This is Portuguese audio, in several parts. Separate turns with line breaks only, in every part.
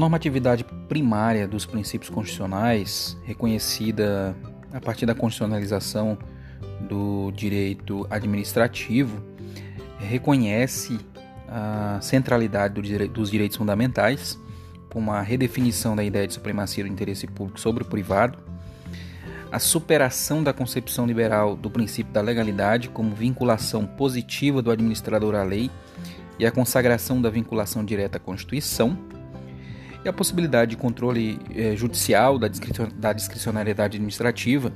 normatividade primária dos princípios constitucionais, reconhecida a partir da constitucionalização do direito administrativo, reconhece a centralidade dos direitos fundamentais, com a redefinição da ideia de supremacia do interesse público sobre o privado, a superação da concepção liberal do princípio da legalidade como vinculação positiva do administrador à lei e a consagração da vinculação direta à Constituição, e a possibilidade de controle eh, judicial da, da discricionariedade administrativa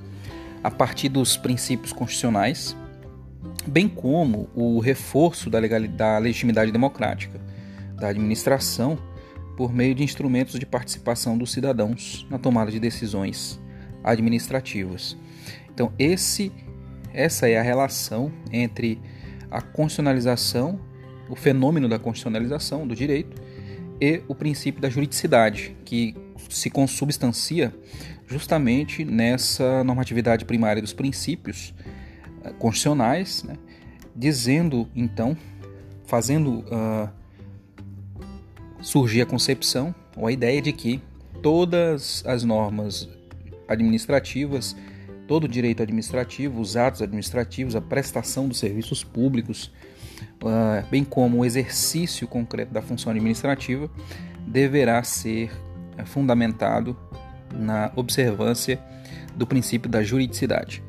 a partir dos princípios constitucionais, bem como o reforço da, da legitimidade democrática da administração por meio de instrumentos de participação dos cidadãos na tomada de decisões administrativas. Então, esse, essa é a relação entre a constitucionalização, o fenômeno da constitucionalização do direito e o princípio da juridicidade, que se consubstancia justamente nessa normatividade primária dos princípios eh, constitucionais, né, dizendo então, fazendo uh, surgir a concepção ou a ideia de que todas as normas administrativas, todo o direito administrativo, os atos administrativos, a prestação dos serviços públicos, ah, bem como o exercício concreto da função administrativa, deverá ser eh, fundamentado na observância do princípio da juridicidade.